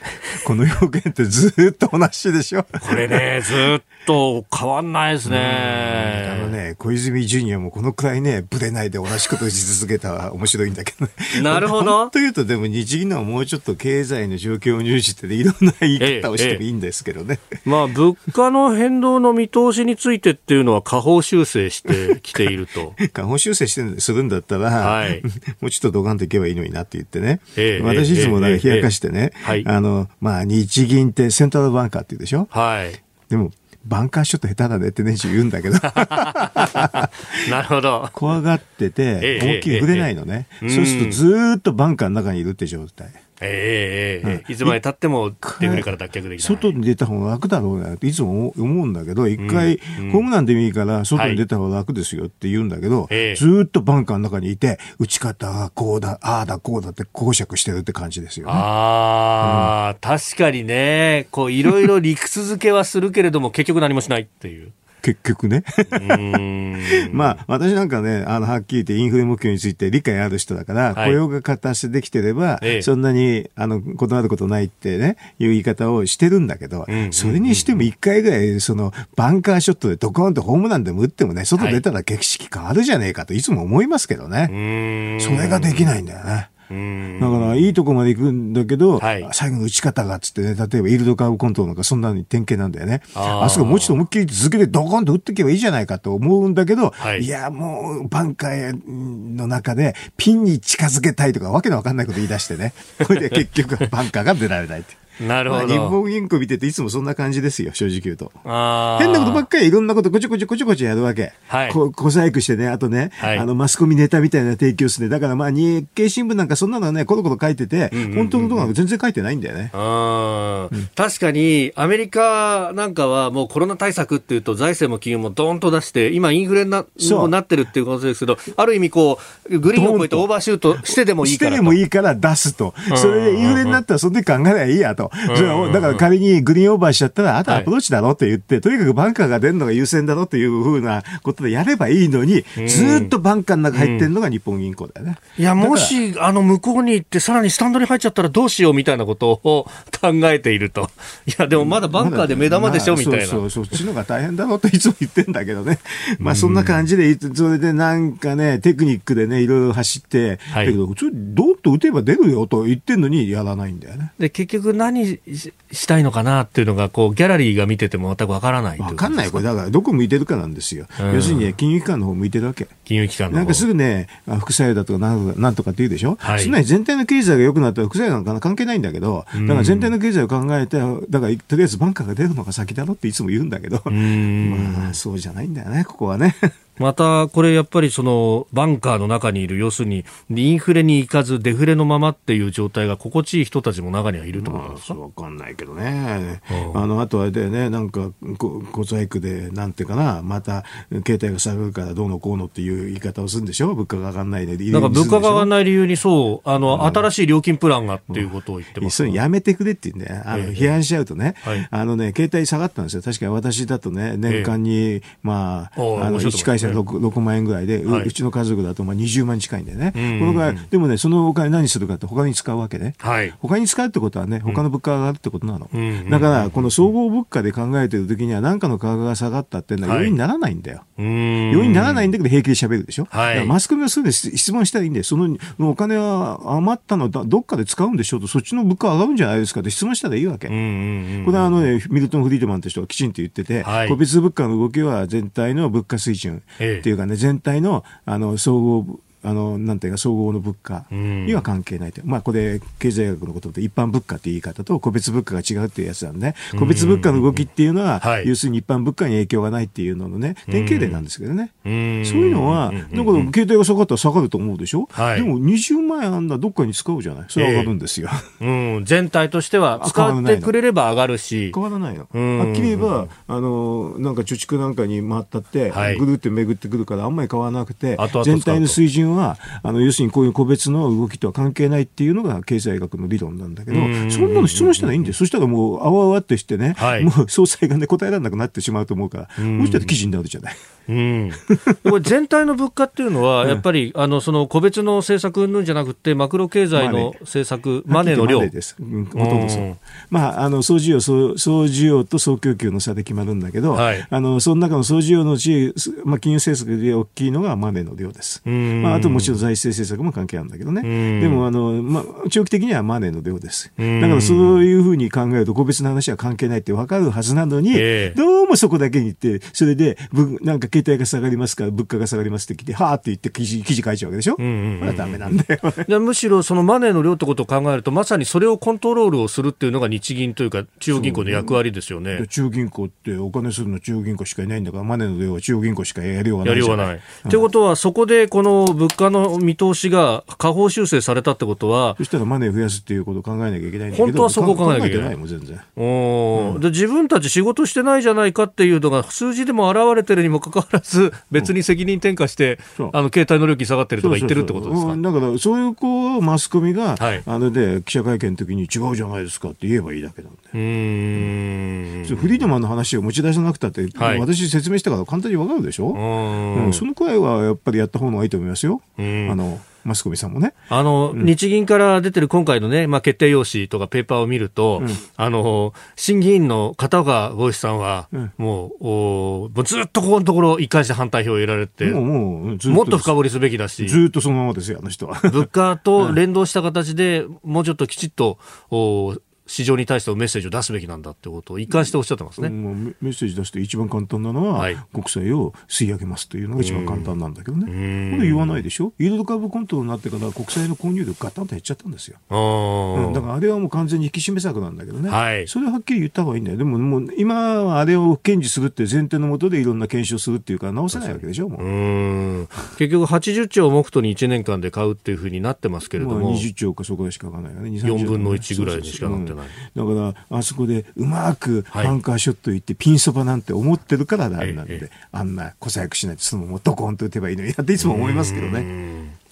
<laughs> この表現ってずっと同じでしょこれね、<laughs> ずっと変わんないですね。あのね、小泉ジュニアもこのくらいね、ぶれないで同じことをし続けたら面白いんだけどね。なるほど。<laughs> というと、でも日銀のはもうちょっと経済の状況を入していろんな言い方をしてもいいんですけどね。えええ、まあ、物価の変動の見通しについてっていうのは下方修正してきていると。下方修正してするんだったら、はい、もうちょっとドカンといけばいいのになって言ってね。私いつも冷やかしてね、あの、まあ、日銀ってセントラルバンカーって言うでしょ？はい。でも、バンカーショット下手だねって年中言うんだけど <laughs> なるほど。怖がってて、大きい売れないのね。そうするとずっとバンカーの中にいるって状態。ええええ、いつまでたってもデフレから脱却できない。外に出た方が楽だろうなっていつも思うんだけど、一回、ホームランでもいいから外に出た方が楽ですよって言うんだけど、ずっとバンカーの中にいて、打ち方がこうだ、ああだ、こうだって講釈してるって感じですよね。ああ、うん、確かにね、こういろいろ理屈付けはするけれども結局何もしないっていう。結局ね。まあ、私なんかね、あの、はっきり言ってインフレ目標について理解ある人だから、はい、雇用が形できてれば、ええ、そんなに、あの、異なることないってね、いう言い方をしてるんだけど、それにしても一回ぐらい、その、バンカーショットでドコーンとホームランでも打ってもね、外出たら景色変わるじゃねえかといつも思いますけどね。それができないんだよね。だから、いいとこまで行くんだけど、はい、最後の打ち方がつってね、例えばイールドカーブコントロールとか、そんなに典型なんだよね。あそこもうちょっと思いっきり続けてドコンと打っていけばいいじゃないかと思うんだけど、はい、いや、もう、バンカーの中で、ピンに近づけたいとか、わけのわかんないこと言い出してね。これで結局、バンカーが出られないって。なるほど。日本銀行見てていつもそんな感じですよ、正直言うと。変なことばっかりいろんなことこちょこちょこちょこちょやるわけ。はい。こ小細工してね、あとね、はい、あの、マスコミネタみたいな提供してね、だからまあ日経新聞なんかそんなのね、コロコロ書いてて、うんうんうん、本当のところなんか全然書いてないんだよね。あうん、確かに、アメリカなんかはもうコロナ対策っていうと財政も金融もドーンと出して、今インフレにななってるっていうことですけど、ある意味こう、グリーンを超えてオーバーシュートしてでもいいからしてでもいいから出すと。それでインフレになったらその時考えればいいやと。だから仮にグリーンオーバーしちゃったら、あとアプローチだろって言って、はい、とにかくバンカーが出るのが優先だろっていうふうなことでやればいいのに、ずっとバンカーの中入ってるのが日本銀行だよね。いや、もし、あの、向こうに行って、さらにスタンドに入っちゃったらどうしようみたいなことを <laughs> 考えていると。いや、でもまだバンカーで目玉でしょ、みたいな。そうそう、そっちのが大変だろうといつも言ってんだけどね。<laughs> まあ、そんな感じで、それでなんかね、テクニックでね、いろいろ走って、はい、だけど、どんと打てば出るよと言ってんのにやらないんだよね。で、結局何したいのかなっていうのが、こう、ギャラリーが見てても全くわからないわかんない。これ、だから、どこ向いてるかなんですよ。うん、要するに、ね、金融機関の方向いてるわけ。金融機関なんかすぐね、副作用だとかなんとかって言うでしょ？はい、そんなに全体の経済が良くなったら副作用なんか関係ないんだけど、だから全体の経済を考えて、だから、とりあえずバンカーが出るのが先だろっていつも言うんだけど、まあ、そうじゃないんだよね、ここはね。また、これやっぱりそのバンカーの中にいる、要するにインフレに行かずデフレのままっていう状態が心地いい人たちも中にはいると思いますか、わかんないけどね。あの、あとあれでね、なんか小細工で、なんていうかな、また携帯が下がるからどうのこうのっていう言い方をするんでしょ？物価が上がらないで。なんか物価が上がらない理由にそう、あの、新しい料金プランがっていうことを言ってます。それやめてくれって言うんだよ。あの、批判しちゃうとね、あのね、携帯下がったんですよ。確かに私だとね、年間に、まあ、あの、1回戦 6, 6万円ぐらいで、うちの家族だとまあ20万近いんだよね。このぐらい、でもね、そのお金何するかって他に使うわけね。はい、他に使うってことはね、他の物価が上がるってことなの。だから、この総合物価で考えてるときには何かの価格が下がったっていうのは要因にならないんだよ。要因にならないんだけど平気で喋るでしょ。はい、マスコミはすぐ質問したらいいんだよ。そのお金は余ったのどっかで使うんでしょうと、そっちの物価上がるんじゃないですかって質問したらいいわけ。これはあのね、ミルトン・フリードマンという人がきちんと言ってて、はい、個別物価の動きは全体の物価水準っていうかね、全体のあの総合あのなんていうか総合の物価には関係ないと、うん、まあこれ経済学のことで一般物価っていう言い方と個別物価が違うっていうやつなんで、個別物価の動きっていうのは、要するに一般物価に影響がないっていうののね典型例なんですけどね、そういうのはだから携帯が下がったら下がると思うでしょ、はい、でも20万円あんなどっかに使うじゃない？それは上がるんですよ、えー、うん、全体としては使ってくれれば上がるし。変わらないの。はっきり言えばあのなんか貯蓄なんかに回ったって、はい、ぐるって巡ってくるからあんまり変わらなくて全体の水準のは、あの要するにこういう個別の動きとは関係ないっていうのが経済学の理論なんだけど、そんなの質問したらいいんですそしたらもう、あわあわってしてね、はい、もう総裁がね、答えられなくなってしまうと思うから、そしたら記事になるじゃない。うん、これ全体の物価っていうのは、やっぱり、あのその個別の政策うんじゃなくて、マクロ経済の政策、マネーの量。です、うん、ほとんどそう、まあ、あの総需要総、総需要と総供給の差で決まるんだけど、はい、あのその中の総需要のうち、まあ、金融政策で大きいのがマネーの量です、まあ、あともちろん財政政策も関係あるんだけどね、でもあの、まあ、長期的にはマネーの量です、だからそういうふうに考えると、個別の話は関係ないって分かるはずなのに、えー、どうもそこだけに言って、それで、なんか携帯が下がりますから、物価が下がりますって聞いて、はーって言って記事記事書いちゃうわけでしょ、これはダメなんだよ。<laughs> むしろそのマネーの量ってことを考えると、まさにそれをコントロールをするっていうのが日銀というか、中央銀行の役割ですよね。ね中央銀行ってお金するの中央銀行しかいないんだから、マネーの量は中央銀行しかやりようがない。やりようがない。と、うん、いうことは、そこでこの物価の見通しが下方修正されたってことは、そしたらマネー増やすっていうことを考えなきゃいけないんだけど、本当はそこを考えなきゃいけない。も全然。おうん、で自分たち仕事してないじゃないかっていうのが数字でも表れてるにもかかわらず、別に責任転嫁して、う。ん、あの携帯の料金下がってるとか言ってるってことですか？だからそういうこうマスコミが、はい、あので記者会見の時に違うじゃないですかって言えばいいだけなんで。うん。フリードマンの話を持ち出さなくたって、はい、私説明したから簡単にわかるでしょ、うん、そのくらいはやっぱりやった方がいいと思いますよ。あのマスコミさんもね。あの、うん、日銀から出てる今回のね、まあ、決定用紙とかペーパーを見ると、うん、あの、審議員の片岡剛志さんは、うん、もう、おずっとここのところ一貫して反対票を得られて、もう、もう、もっと深掘りすべきだし、ずっとそのままですよ、あの人は。物価と連動した形で、もうちょっときちっと、お市場に対してのメッセージを出すべきなんだってことを一貫しておっしゃってますね、もうメッセージ出して一番簡単なのは、はい、国債を吸い上げますというのが一番簡単なんだけどね、これ言わないでしょ、イールド株コントロールになってから国債の購入量ガタンと減っちゃったんですよ、うん、だからあれはもう完全に引き締め策なんだけどね、はい、それははっきり言った方がいいんだよ、でももう今はあれを堅持するって前提のもとでいろんな検証するっていうか、直せないわけでしょ、もう。う結局、80兆を目途に1年間で買うっていうふうになってますけれども、まあ、20兆かそこでしか買わないよね、4分の1ぐらいにしかなって。だからあそこでうまくバンカーショットいって、ピンそばなんて思ってるからあれなんで、あんな小細工しないとそのままドコンと打てばいいのにっていつも思いますけどね。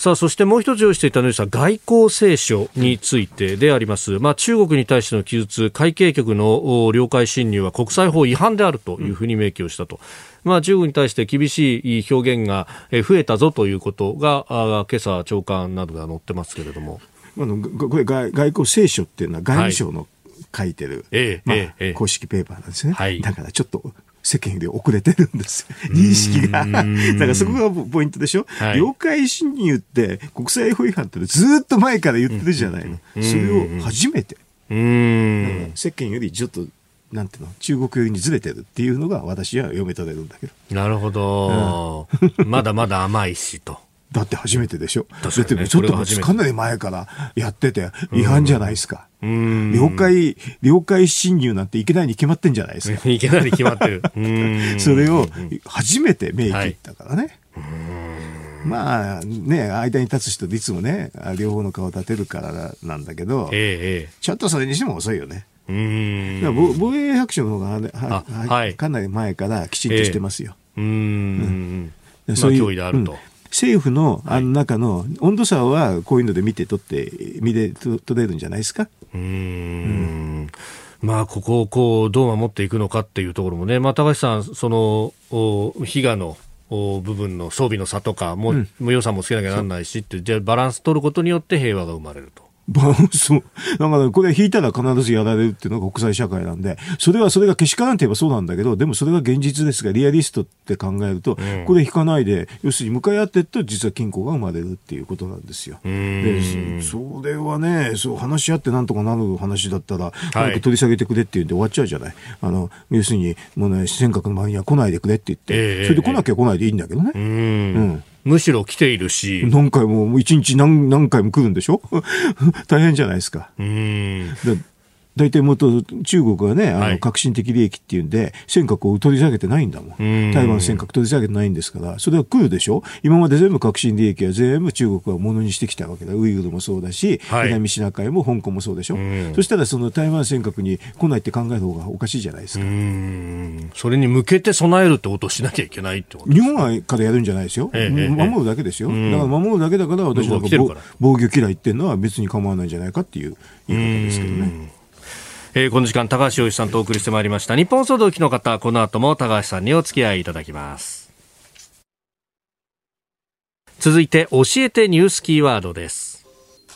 さあ、そしてもう一つ用意していたのは外交青書についてであります。まあ、中国に対しての記述、会計局の領海侵入は国際法違反であるというふうに明記をしたと。まあ、中国に対して厳しい表現が増えたぞということが、今朝長官などが載ってますけれども。あのこれ外交青書っていうのは外務省の書いてる、はいまあ、公式ペーパーなんですね、はい、だからちょっと世間より遅れてるんです認識が。だからそこがポイントでしょ、はい、領海侵入って国際法違反ってずっと前から言ってるじゃないの。それを初めて。世間よりちょっとなんていうの？中国寄りにずれてるっていうのが私は読み取れるんだけど。なるほど。うん、<laughs> まだまだ甘いしと。だって初めてでしょ？だってちょっとかなり前からやってて違反じゃないですか。了解、了解侵入なんていけないに決まってんじゃないですか。<laughs> いけないに決まってる。<laughs> それを初めて明記ったからね。はい、まあね、間に立つ人でいつもね、両方の顔を立てるからなんだけど、ええ、ちょっとそれにしても遅いよね。うん防衛白書の方がははい、かなり前からきちんとしてますよ。ええ、うん、うん、そういう、まあ、脅威であると。うん政府のあの中の温度差はこういうので見て取って、見て取れるんじゃないですか？うん、うんまあ、ここをこうどう守っていくのかっていうところもね、まあ、高橋さん、その被害の部分の装備の差とかも、うん、予算もつけなきゃならないしって、じゃバランス取ることによって平和が生まれると。そう。だからこれ引いたら必ずやられるっていうのが国際社会なんで、それはそれがけしからんといえばそうなんだけど、でもそれが現実ですが、リアリストって考えると、これ引かないで、要するに向かい合っていくと実は金庫が生まれるっていうことなんですよ。で、それはね、そう話し合ってなんとかなる話だったら、早く取り下げてくれって言って終わっちゃうじゃない。あの、要するに、もうね、尖閣の周りには来ないでくれって言って、それで来なきゃ来ないでいいんだけどね。うん。むしろ来ているし。何回も、一日何何回も来るんでしょ？<laughs> 大変じゃないですか。うん大体もっと中国はね、あの革新的利益っていうんで、尖閣を取り下げてないんだもん。台湾の尖閣取り下げてないんですから、それは来るでしょ？今まで全部革新利益は全部中国はものにしてきたわけだ。ウイグルもそうだし、はい、南シナ海も香港もそうでしょ？そしたらその台湾尖閣に来ないって考える方がおかしいじゃないですか。それに向けて備えるってことをしなきゃいけないってこと日本はからやるんじゃないですよ。ええ、守るだけですよ。だから守るだけだから私なんか防御嫌いっていうのは別に構わないんじゃないかっていう言い方ですけどね。えー、この時間高橋洋一さんとお送りしてまいりました。日本総動機の方この後も高橋さんにお付き合いいただきます。続いて教えてニュースキーワードです。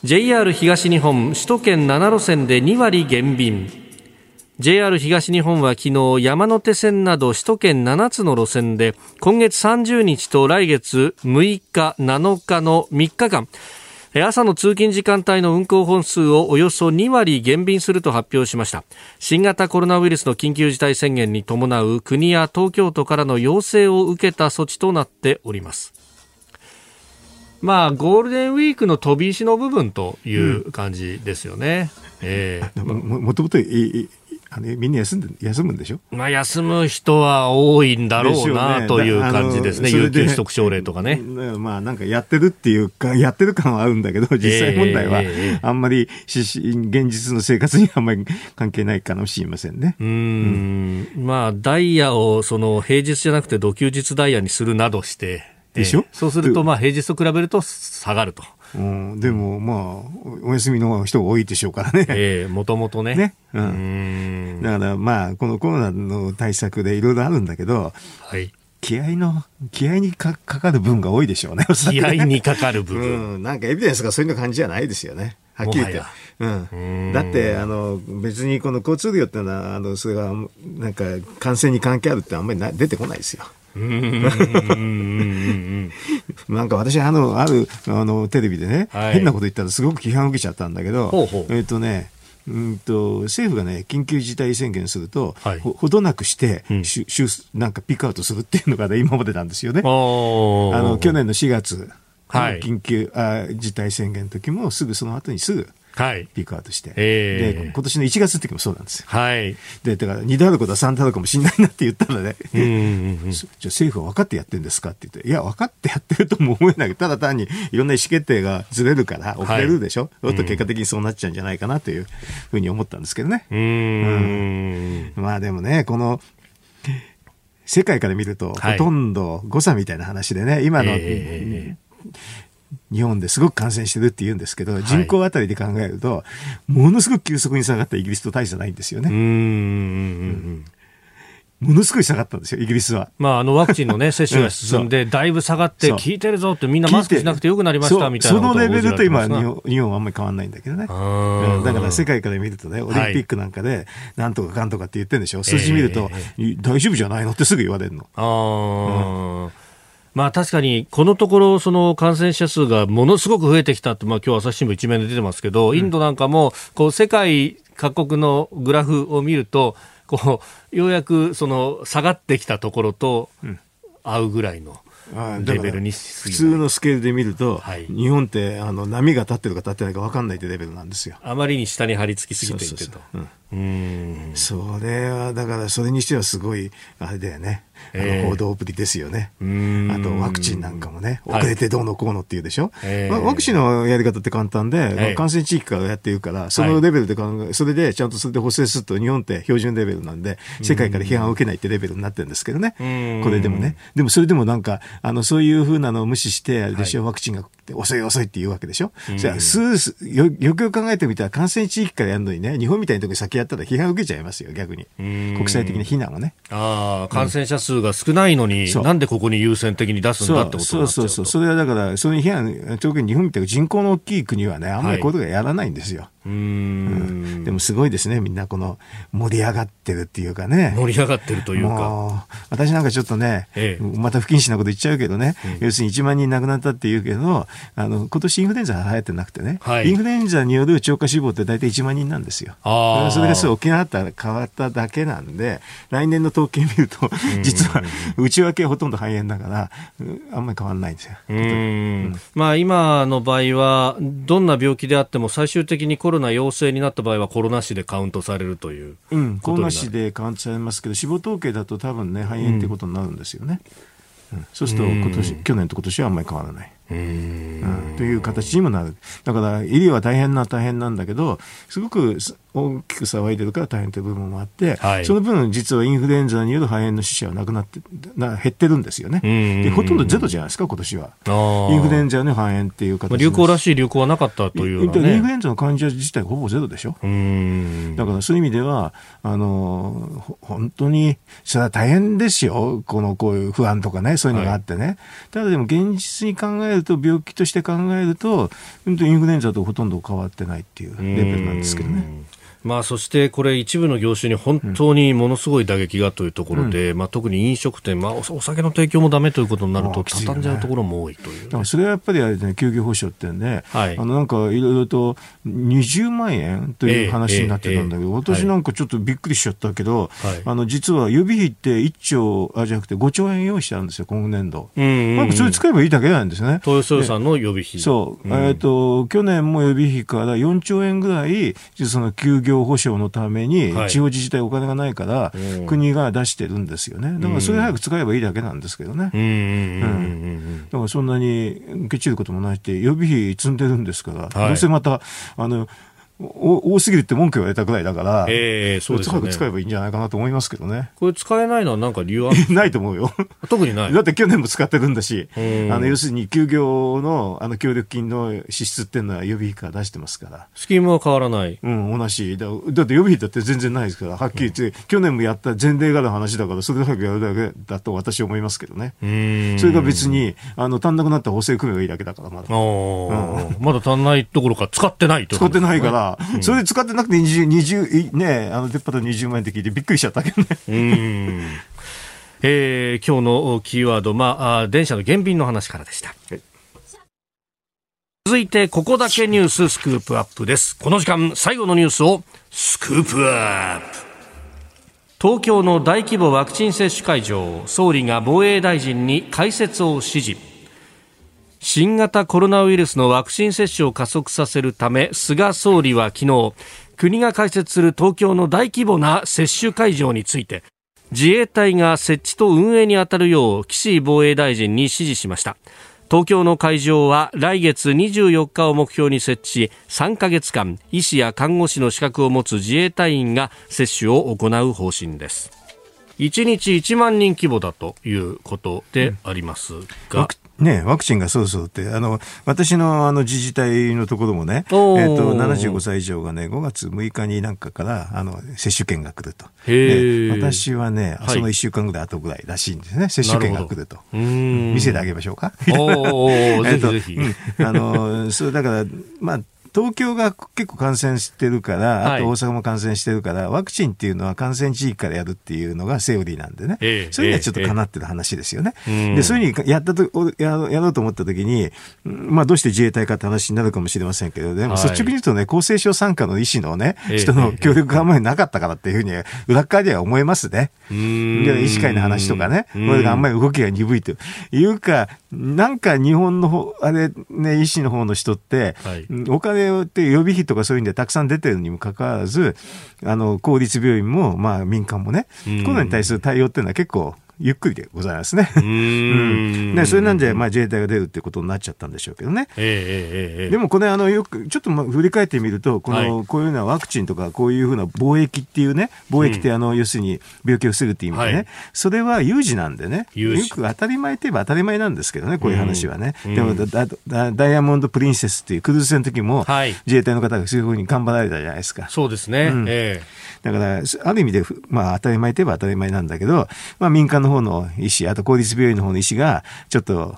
JR 東日本首都圏7路線で2割減便。JR 東日本は昨日山手線など首都圏7つの路線で今月30日と来月6日7日の3日間。朝の通勤時間帯の運行本数をおよそ2割減便すると発表しました。新型コロナウイルスの緊急事態宣言に伴う国や東京都からの要請を受けた措置となっております。まあゴールデンウィークの飛び石の部分という感じですよね、うん、えー、<laughs> もともとあのみんな休んで休むんでしょ、まあ、休む人は多いんだろうな、ね、という感じですね、有給取得奨励とかね。まあ、なんかやってるっていうか、<laughs> やってる感はあるんだけど、実際問題は、あんまり現実の生活にあんまり関係ないかもしれませんね。うん、うん、まあ、ダイヤをその平日じゃなくて、土休日ダイヤにするなどして、でしょ、そうすると、まあ、平日と比べると下がると。うん、でも、まあ、お休みの人が多いでしょうからね。ええー、もともとね。ね。うん。だから、まあ、このコロナの対策でいろいろあるんだけど、はい。気合の、気合にかかる分が多いでしょうね。気合にかかる分。うん。なんかエビデンスがそういう感じじゃないですよね。はっきり言って。うん。だって、あの、別にこの交通量っていうのは、あの、それが、なんか、感染に関係あるってあんまり出てこないですよ。なんか私あのあるあのテレビでね、はい、変なこと言ったらすごく批判を受けちゃったんだけどえっ、ー、とねうんと政府がね緊急事態宣言すると、はい、ほほどなくして、うん、ししなんかピックアウトするっていうのが、ね、今までなんですよね。あの去年の4月、はい、緊急あ事態宣言の時もすぐその後にすぐはい、ピークアウトして、えー、で今年の1月の時もそうなんですよ。はい、でだから2であることは3であるかもしれないなって言ったらね、うんうんうん、<laughs> じゃあ政府は分かってやってるんですかって言って、いや、分かってやってるとも思えない。けど、ただ単にいろんな意思決定がずれるから遅れるでしょ、はい、と結果的にそうなっちゃうんじゃないかなというふうに思ったんですけどね。うん、まあでもね、この世界から見ると、ほとんど誤差みたいな話でね、今の、えー日本ですごく感染してるって言うんですけど、人口あたりで考えると、ものすごく急速に下がったイギリスと大差ないんですよね。うんうんものすごい下がったんですよ、イギリスは。まあ、あのワクチンの、ね、<laughs> 接種が進んで、だいぶ下がって、効いてるぞって、みんなマスクしなくてよくなりましたみたいなそのレベルと今日本、日本はあんまり変わらないんだけどね、うん、だから世界から見るとね、オリンピックなんかで、なんとかかんとかって言ってるんでしょ、数字見ると、大丈夫じゃないのってすぐ言われるの。あうんまあ確かにこのところその感染者数がものすごく増えてきたと、まあ今日朝日新聞一面で出てますけど、インドなんかもこう世界各国のグラフを見ると、こうようやくその下がってきたところと合うぐらいの。レベルに普通のスケールで見ると、はい、日本ってあの波が立ってるか立ってないか分かんないってレベルなんですよ。あまりに下に張り付きすぎていてと。それはだからそれにしてはすごいあれだよね。報道ぶりですよね、えー、あとワクチンなんかもね、遅れてどうのこうのっていうでしょ、はいまあ、ワクチンのやり方って簡単で、まあ、感染地域からやってるから、そのレベルで考え、それでちゃんとそれで補正すると、日本って標準レベルなんで、世界から批判を受けないってレベルになってるんですけどね、これでもね、でもそれでもなんか、あのそういうふうなのを無視して、あれでしょ、はい、ワクチンが遅い遅いって言うわけでしょ、うん、じゃあスースよよくよく考えてみたら、感染地域からやるのにね、日本みたいなところ先やったら批判を受けちゃいますよ、逆に、国際的な非難をね。あ感染者数が少ないのに、に、なんでここに優先的に出すんだってことそうそうそう、それはだから、その批判、特に日本みたいな人口の大きい国はね、あんまりこうい。うことやらないんですよ。はいうん、でもすごいですね、みんなこの盛り上がってるっていうかね。盛り上がってるというか。私なんかちょっとね、ええ、また不謹慎なこと言っちゃうけどね、要するに1万人亡くなったって言うけど、あの、今年インフルエンザ流行ってなくてね、はい、インフルエンザによる超過死亡って大体1万人なんですよ。それがそう沖縄だったら変わっただけなんで、来年の統計見ると、実は内訳はほとんど肺炎だから、あんまり変わらないんですよ。うん。まあ、今の場合は、どんな病気であっても最終的にコロナ陽性になった場合はコロナ死でカウントされるといううん、コロナ死でカウントされますけど、死亡統計だと多分ね、肺炎ってことになるんですよね。うん、そうすると今年、去年と今年はあんまり変わらない。うん、という形にもなる。だから、医療は大変な大変なんだけど、すごく大きく騒いでるから大変という部分もあって、はい、その分、実はインフルエンザによる肺炎の死者はなくなって、な減ってるんですよね。で、ほとんどゼロじゃないですか、今年は。インフルエンザの肺炎っていう形流行らしい流行はなかったという、ね、インフルエンザの患者自体ほぼゼロでしょ。だからそういう意味では、あの、本当に、それは大変ですよ。この、こういう不安とかね、そういうのがあってね。はい、ただでも現実に考えると、病気として考えると、インフルエンザとほとんど変わってないっていうレベルなんですけどね。まあ、そしてこれ、一部の業種に本当にものすごい打撃がというところで、うん、まあ、特に飲食店、まあ、お酒の提供もだめということになると、畳んじゃうところも多いという、ね、それはやっぱりあれ、ね、休業保障ってね、はい、あのなんかいろいろと20万円という話になってたんだけど、えーえー、私なんかちょっとびっくりしちゃったけど、はい、あの実は予備費って1兆あじゃなくて5兆円用意してあるんですよ、今年度。うんうんうん、それ使えばいいだけなんですね。東洋予算の予備費。そう、うん、えっ、ー、と、去年も予備費から4兆円ぐらい、その休業保障のためめに、地方自治体お金がないから、国が出してるんですよね。だからそれ早く使えばいいだけなんですけどね。うん。だからそんなにケチることもないって、予備費積んでるんですから、どうせまた、あの、多すぎるって文句言われたぐらいだから、えー、そうですね、使えばいいんじゃないかなと思いますけどね。これ使えないのは何か理由は <laughs> ないと思うよ。<laughs> 特にない。だって去年も使ってるんだし、あの要するに休業のあの協力金の支出っていうのは予備費から出してますから。スキームは変わらない。うん、同じ。だだって予備費だって全然ないですから、はっきり言って、うん、去年もやった前例がある話だから、それだけやるだけだと私は思いますけどね。それが別に、あの、足んなくなった補正組めばいいだけだから、まだ。うん、まだ足んないところか使ってないと、ね、使ってないから、それで使ってなくて20、20、ね、あの、出っ歯と20万円って聞いてびっくりしちゃったけどね。うんえー、今日のキーワード、まあ、電車の減便の話からでした。続いて、ここだけニューススクープアップです。この時間、最後のニュースをスクープアップ。東京の大規模ワクチン接種会場、総理が防衛大臣に開設を指示。新型コロナウイルスのワクチン接種を加速させるため菅総理は昨日国が開設する東京の大規模な接種会場について自衛隊が設置と運営に当たるよう岸防衛大臣に指示しました。東京の会場は来月24日を目標に設置し3ヶ月間医師や看護師の資格を持つ自衛隊員が接種を行う方針です。1日1万人規模だということでありますが、ね、ワクチンがそうそうって、あの、私のあの自治体のところもね、えっ、ー、と、75歳以上がね、5月6日になんかから、あの、接種券が来ると。で私はね、その1週間ぐらい後ぐらいらしいんですね、接種券が来ると。見せてあげましょうか。お <laughs> ぜひぜひ。あの、そう、だから、まあ、東京が結構感染してるから、あと大阪も感染してるから、ワクチンっていうのは感染地域からやるっていうのがセオリーなんでね、えー、そういうのはちょっとかなってる話ですよね。えー、でそういうふうにやったとややろうと思ったときに、まあ、どうして自衛隊かって話になるかもしれませんけど、でも率直に言うとね、厚生省参加の医師のね、人の協力があんまりなかったからっていうふうに、裏側では思いますね。医師会の話とかね、これがあんまり動きが鈍いと。いうか、なんか日本の方、あれね、医師の方の人って、はい、お金って予備費とかそういうんでたくさん出てるにもかかわらず、あの、公立病院も、まあ民間もね、コロナに対する対応っていうのは結構ゆっくりでございますね。うん。うん、それなんで、まあ、自衛隊が出るってことになっちゃったんでしょうけどね。えーえー、でもこれあのよくちょっとまあ振り返ってみるとこの、はい、こういうようなワクチンとかこういうふうな貿易っていうね貿易ってあの、うん、要するに病気を防ぐっていう意味でね、はい、それは有事なんでね。よく当たり前といえば当たり前なんですけどねこういう話はね。でもダダイヤモンド・プリンセスっていうクルーズ船の時も、はい、自衛隊の方がそういうふうに頑張られたじゃないですか。そうですね。えーだから、ある意味で、まあ、当たり前といえば当たり前なんだけど、まあ、民間の方の医師、あと公立病院の方の医師が、ちょっと、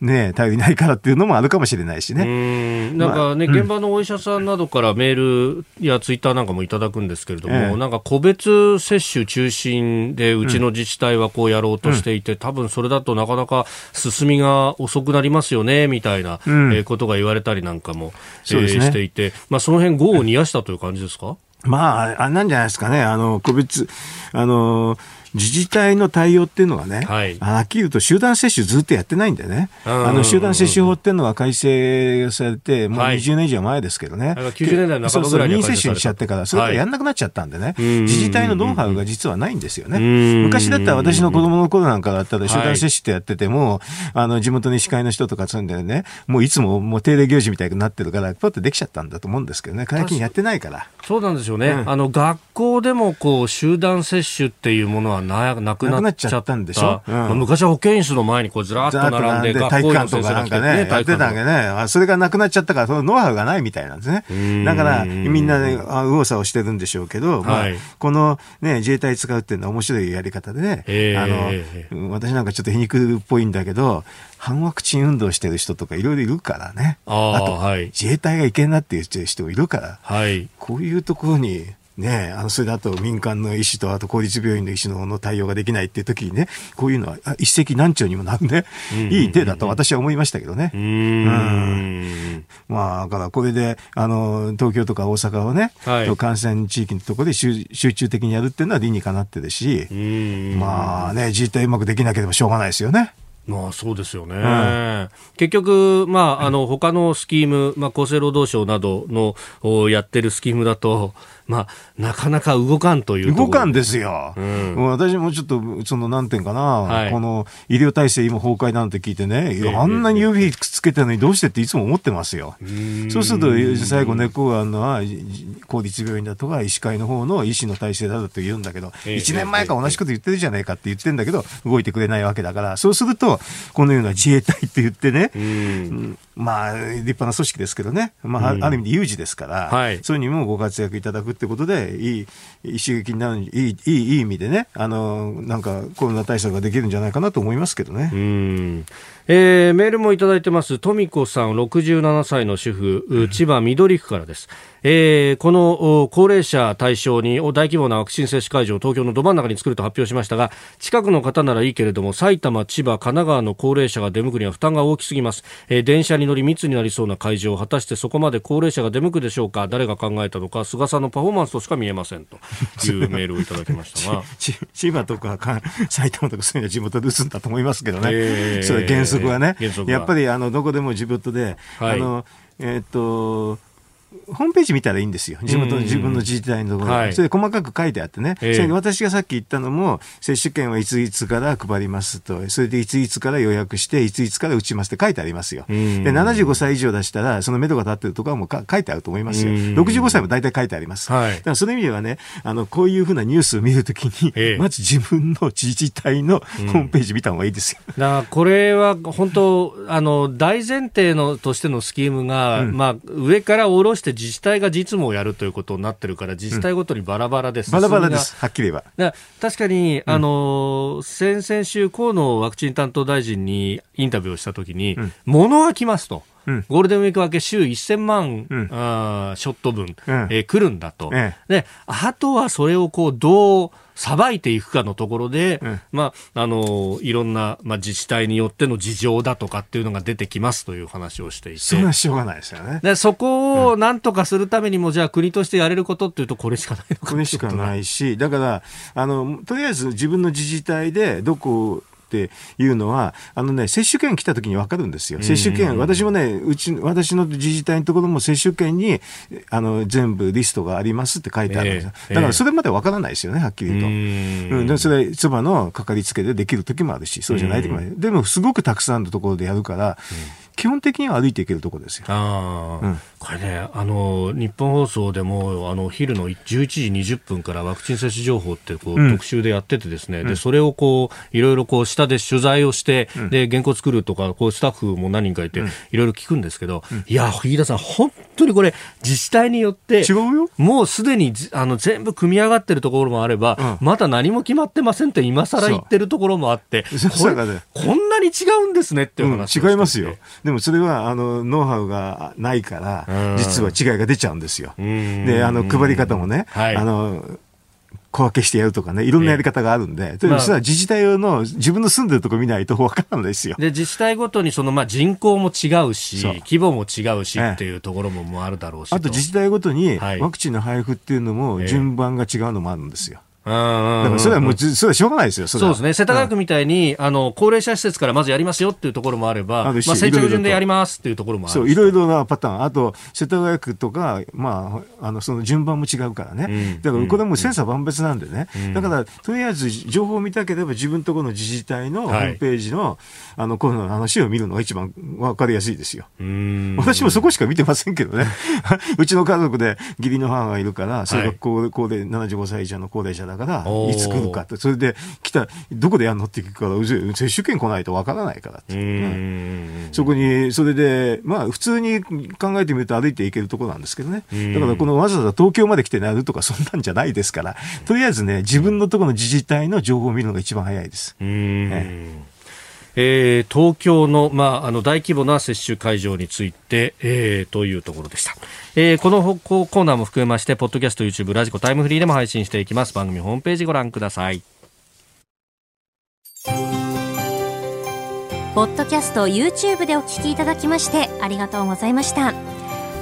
ね、頼りないからっていうのもあるかもしれないしね。なんかね、まあ、現場のお医者さんなどからメールやツイッターなんかもいただくんですけれども、ええ、なんか個別接種中心でうちの自治体はこうやろうとしていて、うん、多分それだとなかなか進みが遅くなりますよね、みたいな、うん、えー、ことが言われたりなんかも、えー、ね、していて、まあその辺、業を煮やしたという感じですか？まあ、あれなんじゃないですかね。あの、個別、あの、自治体の対応っていうのはね、はい、はっきり言うと集団接種ずっとやってないんでね、あの集団接種法っていうのは改正されて、もう20年以上前ですけどね、はい、90年代の半ばぐらいに接種にしちゃってから、それからやんなくなっちゃったんでね、はい、自治体のノウハウが実はないんですよね。昔だったら私の子供の頃なんかだったら集団接種ってやってても、あの地元の医師会の人とか住んでね、もういつももう定例行事みたいになってるから、パッとできちゃったんだと思うんですけどね、最近やってないから。そうなんですよね。うん、あの学校でもこう集団接種っていうものはななくななっちゃったんでしょ、うん。まあ、昔は保健室の前にこうずらっと並んで、体育館とかなんかね、やってたんでね、それがなくなっちゃったから、そのノウハウがないみたいなんですね。だから、みんなで、ね、右往左往してるんでしょうけど、まあ、このね、自衛隊使うっていうのは面白いやり方でね、あの、私なんかちょっと皮肉っぽいんだけど、反ワクチン運動してる人とかいろいろいるからね。あと、はい、自衛隊がいけんなって言ってる人いるから、はい、こういうところにね、あのそれだと民間の医師とあと公立病院の医師のの対応ができないっていう時にね、こういうのは一石何鳥にもなるね、いい手だと私は思いましたけどね。うん。まあ、だからこれで、あの、東京とか大阪をね、はい、感染地域のところで集中的にやるっていうのは理にかなってるし、まあね、自治体うまくできなければしょうがないですよね。まあそうですよね。うん、結局、まあ、あの、他のスキーム、まあ、厚生労働省などのやってるスキームだと、まあ、なかなか動かんという動かんですよ。うん、私もちょっと、その、なんていうかな、はい、この医療体制今崩壊なんて聞いてね、えー、あんなに指くっつけてるのにどうしてっていつも思ってますよ。そうすると、最後猫があるのは、公立病院だとか医師会の方の医師の体制だと言うんだけど、えー、1年前から同じこと言ってるじゃないかって言ってんだけど、動いてくれないわけだから、そうすると、このような自衛隊って言ってね、うん。まあ、立派な組織ですけどね、まあ、ある意味で有事ですから、はい、そういうにもご活躍いただくってことで、いい刺激になる、いい、いい、いい意味でね、あの、なんかコロナ対策ができるんじゃないかなと思いますけどね。うんえー、メールもいただいてます。富子さん、67歳の主婦、千葉緑区からです。えー、この高齢者対象に大規模なワクチン接種会場を東京のど真ん中に作ると発表しましたが近くの方ならいいけれども埼玉、千葉、神奈川の高齢者が出向くには負担が大きすぎます、えー、電車に乗り密になりそうな会場果たしてそこまで高齢者が出向くでしょうか誰が考えたのか菅さんのパフォーマンスとしか見えませんという <laughs> メールをいただきましたが。千葉とか埼玉とかそういうのは地元で打つんだと思いますけどね、えー、それ原則はね。やっぱりあのどこでも地元で、はい、あのえー、っとホームページ見たらいいんですよ。地元の自分の自治体のところ、はい、それで細かく書いてあってね。えー、それ私がさっき言ったのも、接種券はいついつから配りますと、それでいついつから予約して、いついつから打ちますって書いてありますよ。で、75歳以上出したら、その目処が立ってるところはもう書いてあると思いますよ。65歳も大体書いてあります。はい、だからその意味ではね、あの、こういうふうなニュースを見るときに、えー、まず自分の自治体のホームページ見た方がいいですよ。だからこれは本当、あの、大前提のとしてのスキームが、うん、まあ、上から下ろして自治体が実務をやるということになってるから、自治体ごとにバラバラです、バラバラです、はっきり言えば。確かに、あの、先々週、河野ワクチン担当大臣にインタビューをしたときに、ものが来ますと。ゴールデンウィーク明け週1000万、うん、あショット分、うん、えー、来るんだと、ええ、であとはそれをこうどうさばいていくかのところで、うん、まあ、あのいろんな、まあ、自治体によっての事情だとかっていうのが出てきますという話をしていて。それはしょうがないですよね。でそこをなんとかするためにも、じゃあ国としてやれることっていうとこれしかないのかこれしかないしだからあのとりあえず自分の自治体でどこっていうのは、あのね、接種券来た時に分かるんですよ。接種券、私もね、うち、私の自治体のところも接種券に、あの、全部リストがありますって書いてあるんですよ。だからそれまで分からないですよね、はっきり言うと。うん、でそれ、妻のかかりつけでできる時もあるし、そうじゃない時もある。でも、すごくたくさんのところでやるから、基本的には歩いていけるところですよ。あうん、これね、あの日本放送でもあの昼の11時20分からワクチン接種情報ってこう、うん、特集でやっててですね、でそれをこういろいろこう下で取材をして、で原稿作るとかこうスタッフも何人かいて、いろいろ聞くんですけど、いや飯田さん本当にこれ自治体によって違うよ。もうすでにあの全部組み上がってるところもあれば、まだ何も決まってませんって今更言ってるところもあってこんななに違うんですねっていう話、うん、違いますよ。でもそれは、あの、ノウハウがないから、実は違いが出ちゃうんですよ。で、あの、配り方もね、はい、あの、小分けしてやるとかね、いろんなやり方があるんで、ええ、まあ、それは自治体の自分の住んでるとこ見ないと分からないですよ。で、自治体ごとにその、まあ、人口も違うし、規模も違うしっていうところもあるだろうし、あと自治体ごとにワクチンの配布っていうのも順番が違うのもあるんですよ。だからそれはもう、それはしょうがないですよ、そそうですね。世田谷区みたいに、あの、高齢者施設からまずやりますよっていうところもあれば、まあ、先着順でやりますっていうところもある。そう、いろいろなパターン。あと、世田谷区とか、まあ、あの、その順番も違うからね。だから、これも千差万別なんでね。だから、とりあえず、情報を見たければ、自分とこの自治体のホームページの、あの、コロナの話を見るのが一番わかりやすいですよ。私もそこしか見てませんけどね。<laughs> うちの家族で義理の母がいるから、それが高齢、高齢、75歳以上の高齢者だから、いつ来るかって、それで来た、どこでやるのって聞くから、接種券来ないとわからないからって、ね、そこに、それで、まあ、普通に考えてみると歩いていけるところなんですけどね。だから、このわざわざ東京まで来てやるとか、そんなんじゃないですから、とりあえずね、自分のところの自治体の情報を見るのが一番早いです。ねえー、東京の,、まあ、あの大規模な接種会場について、えー、というところでした、えー、このコーナーも含めましてポッドキャスト YouTube ラジコタイムフリーでも配信していきます。番組ホームページご覧ください。ポッドキャスト YouTube でお聞きいただきましてありがとうございました。